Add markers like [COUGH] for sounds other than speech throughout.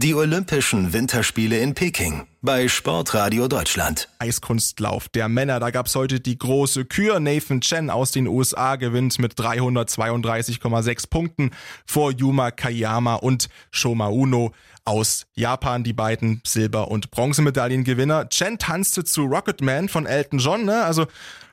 Die Olympischen Winterspiele in Peking bei Sportradio Deutschland. Eiskunstlauf der Männer. Da gab's heute die große Kür. Nathan Chen aus den USA gewinnt mit 332,6 Punkten vor Yuma Kayama und Shoma Uno aus Japan, die beiden Silber- und Bronzemedaillengewinner. Chen tanzte zu Rocket Man von Elton John, ne? Also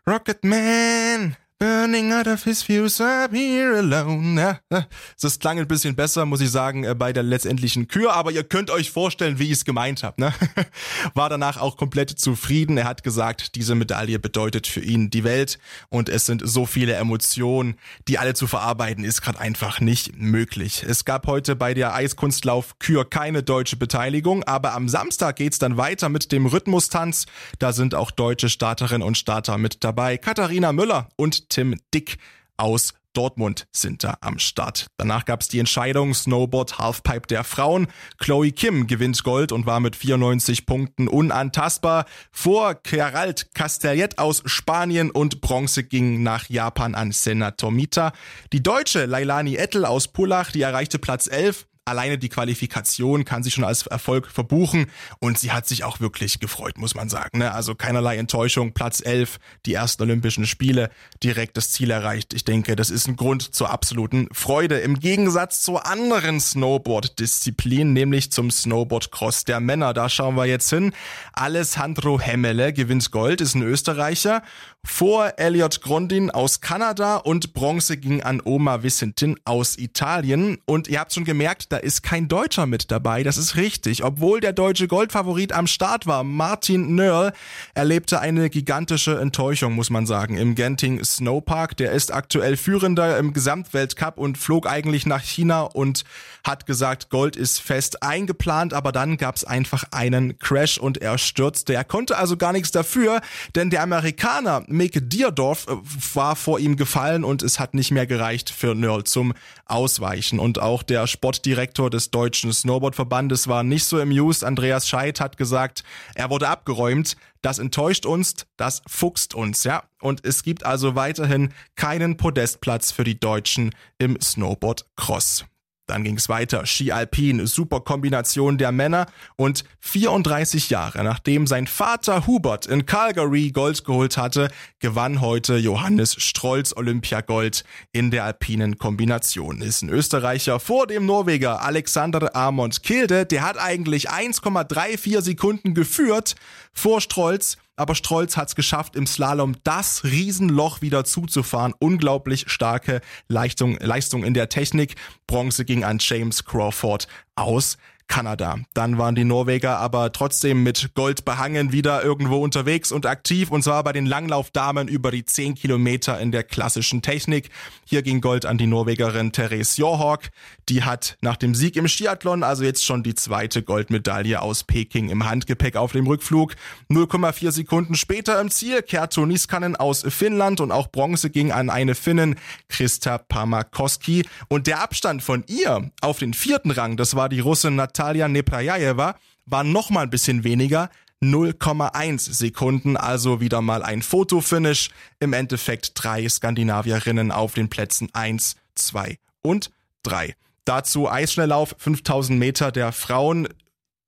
Rocket Man, Burning out of his fuse, I'm here alone. Ja, das klang ein bisschen besser, muss ich sagen, äh, bei der letztendlichen Kür, aber ihr könnt euch vorstellen, wie ich es gemeint habe. Ne? [LAUGHS] War danach auch komplett zufrieden. Er hat gesagt, diese Medaille bedeutet für ihn die Welt und es sind so viele Emotionen, die alle zu verarbeiten, ist gerade einfach nicht möglich. Es gab heute bei der Eiskunstlauf Kür keine deutsche Beteiligung, aber am Samstag geht's dann weiter mit dem Rhythmustanz. Da sind auch deutsche Starterinnen und Starter mit dabei. Katharina Müller und Tim Dick aus Dortmund sind da am Start. Danach gab es die Entscheidung Snowboard Halfpipe der Frauen. Chloe Kim gewinnt Gold und war mit 94 Punkten unantastbar. Vor Gerald Castellet aus Spanien und Bronze ging nach Japan an Sena Tomita. Die Deutsche Lailani Ettel aus Pullach, die erreichte Platz 11 alleine die Qualifikation kann sie schon als Erfolg verbuchen und sie hat sich auch wirklich gefreut, muss man sagen. Ne? Also keinerlei Enttäuschung, Platz 11, die ersten Olympischen Spiele, direkt das Ziel erreicht. Ich denke, das ist ein Grund zur absoluten Freude. Im Gegensatz zur anderen Snowboard-Disziplin, nämlich zum Snowboard-Cross der Männer. Da schauen wir jetzt hin. Alessandro Hemmele gewinnt Gold, ist ein Österreicher. Vor Elliot Grondin aus Kanada und Bronze ging an Oma Vicentin aus Italien. Und ihr habt schon gemerkt, da ist kein Deutscher mit dabei. Das ist richtig. Obwohl der deutsche Goldfavorit am Start war, Martin Nörl, erlebte eine gigantische Enttäuschung, muss man sagen, im Genting Snowpark. Der ist aktuell Führender im Gesamtweltcup und flog eigentlich nach China und hat gesagt, Gold ist fest eingeplant, aber dann gab es einfach einen Crash und er stürzte. Er konnte also gar nichts dafür, denn der Amerikaner Mick Dierdorf äh, war vor ihm gefallen und es hat nicht mehr gereicht für Nörl zum Ausweichen. Und auch der Sportdirektor Direktor des Deutschen Snowboardverbandes war nicht so amused. Andreas Scheidt hat gesagt, er wurde abgeräumt. Das enttäuscht uns, das fuchst uns, ja. Und es gibt also weiterhin keinen Podestplatz für die Deutschen im Snowboard Cross. Dann ging es weiter. Ski Alpin, super Kombination der Männer. Und 34 Jahre nachdem sein Vater Hubert in Calgary Gold geholt hatte, gewann heute Johannes Strolz Olympiagold in der alpinen Kombination. Ist ein Österreicher vor dem Norweger Alexander Amond Kilde. Der hat eigentlich 1,34 Sekunden geführt vor Strolz aber Strolz hat es geschafft, im Slalom das Riesenloch wieder zuzufahren. Unglaublich starke Leistung, Leistung in der Technik. Bronze ging an James Crawford aus. Kanada. Dann waren die Norweger aber trotzdem mit Gold behangen wieder irgendwo unterwegs und aktiv und zwar bei den Langlaufdamen über die 10 Kilometer in der klassischen Technik. Hier ging Gold an die Norwegerin Therese Johawk. Die hat nach dem Sieg im Skiathlon also jetzt schon die zweite Goldmedaille aus Peking im Handgepäck auf dem Rückflug. 0,4 Sekunden später im Ziel Kerto Niskanen aus Finnland und auch Bronze ging an eine Finnin, Krista Pamakoski. Und der Abstand von ihr auf den vierten Rang, das war die Russin Natalia Neprajajewa war noch mal ein bisschen weniger, 0,1 Sekunden, also wieder mal ein Fotofinish. Im Endeffekt drei Skandinavierinnen auf den Plätzen 1, 2 und 3. Dazu Eisschnelllauf 5000 Meter der Frauen.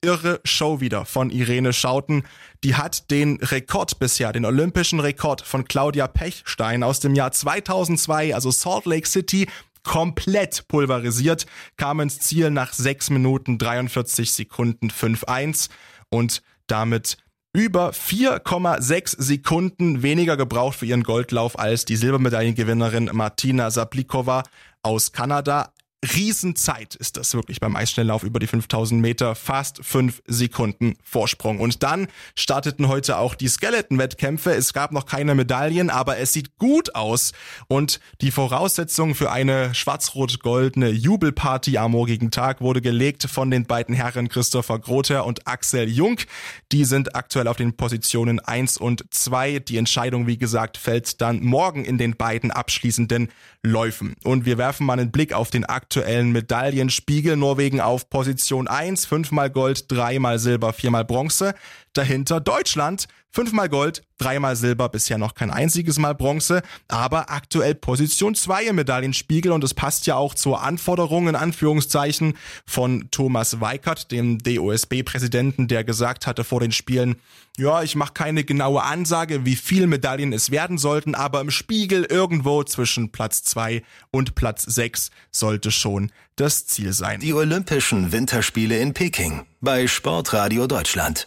Irre Show wieder von Irene Schauten. Die hat den Rekord bisher, den olympischen Rekord von Claudia Pechstein aus dem Jahr 2002, also Salt Lake City, komplett pulverisiert, kam ins Ziel nach 6 Minuten 43 Sekunden 5-1 und damit über 4,6 Sekunden weniger gebraucht für ihren Goldlauf als die Silbermedaillengewinnerin Martina Saplikova aus Kanada. Riesenzeit ist das wirklich beim Eisschnelllauf über die 5000 Meter. Fast fünf Sekunden Vorsprung. Und dann starteten heute auch die Skeleton-Wettkämpfe. Es gab noch keine Medaillen, aber es sieht gut aus. Und die Voraussetzung für eine schwarz-rot-goldene Jubelparty am morgigen Tag wurde gelegt von den beiden Herren Christopher Grother und Axel Jung. Die sind aktuell auf den Positionen 1 und 2. Die Entscheidung, wie gesagt, fällt dann morgen in den beiden abschließenden Läufen. Und wir werfen mal einen Blick auf den Medaillenspiegel. Norwegen auf Position 1, fünfmal Gold, dreimal Silber, viermal Bronze. Dahinter Deutschland, fünfmal Gold, dreimal Silber, bisher noch kein einziges Mal Bronze, aber aktuell Position 2 im Medaillenspiegel und es passt ja auch zur Anforderung in Anführungszeichen von Thomas Weikert, dem DOSB-Präsidenten, der gesagt hatte vor den Spielen, ja, ich mache keine genaue Ansage, wie viel Medaillen es werden sollten, aber im Spiegel irgendwo zwischen Platz 2 und Platz 6 sollte schon das Ziel sein. Die Olympischen Winterspiele in Peking bei Sportradio Deutschland.